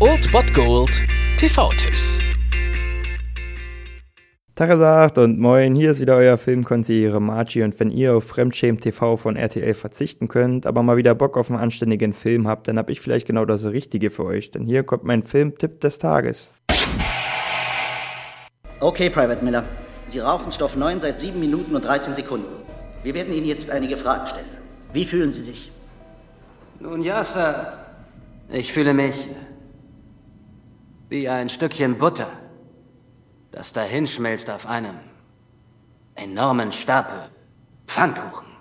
Old Bot Gold TV-Tipps. Tagesagt und moin, hier ist wieder euer Filmkonsigliere Margie und wenn ihr auf Fremdschämen TV von RTL verzichten könnt, aber mal wieder Bock auf einen anständigen Film habt, dann hab ich vielleicht genau das Richtige für euch, denn hier kommt mein Filmtipp des Tages. Okay, Private Miller. Sie rauchen Stoff 9 seit 7 Minuten und 13 Sekunden. Wir werden Ihnen jetzt einige Fragen stellen. Wie fühlen Sie sich? Nun ja, Sir. Ich fühle mich wie ein Stückchen Butter, das dahinschmilzt auf einem enormen Stapel Pfannkuchen.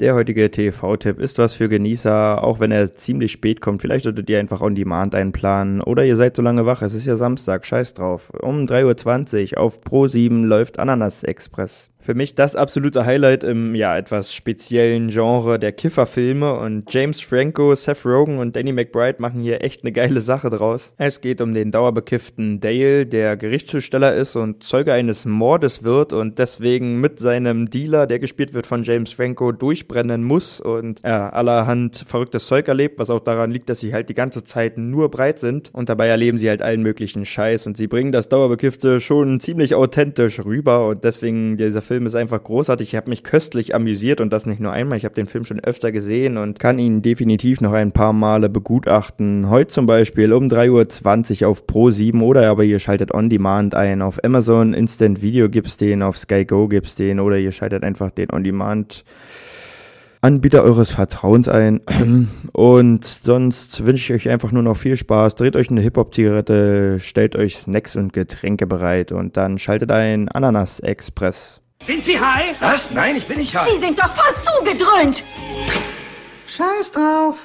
Der heutige TV-Tipp ist was für Genießer, auch wenn er ziemlich spät kommt. Vielleicht solltet ihr einfach on demand einplanen. Oder ihr seid so lange wach, es ist ja Samstag, scheiß drauf. Um 3.20 Uhr auf Pro 7 läuft Ananas Express für mich das absolute Highlight im ja etwas speziellen Genre der Kifferfilme und James Franco, Seth Rogen und Danny McBride machen hier echt eine geile Sache draus. Es geht um den dauerbekifften Dale, der Gerichtszusteller ist und Zeuge eines Mordes wird und deswegen mit seinem Dealer, der gespielt wird von James Franco, durchbrennen muss und ja, allerhand verrücktes Zeug erlebt, was auch daran liegt, dass sie halt die ganze Zeit nur breit sind und dabei erleben sie halt allen möglichen Scheiß und sie bringen das Dauerbekiffte schon ziemlich authentisch rüber und deswegen dieser Film ist einfach großartig. Ich habe mich köstlich amüsiert und das nicht nur einmal. Ich habe den Film schon öfter gesehen und kann ihn definitiv noch ein paar Male begutachten. Heute zum Beispiel um 3.20 Uhr auf Pro 7 oder aber ihr schaltet On Demand ein. Auf Amazon Instant Video gibt's den, auf Sky Go gibt's den oder ihr schaltet einfach den On Demand Anbieter eures Vertrauens ein. Und sonst wünsche ich euch einfach nur noch viel Spaß. Dreht euch eine Hip-Hop-Zigarette, stellt euch Snacks und Getränke bereit und dann schaltet ein Ananas Express. Sind Sie high? Was? Nein, ich bin nicht high. Sie sind doch voll zugedröhnt. Scheiß drauf.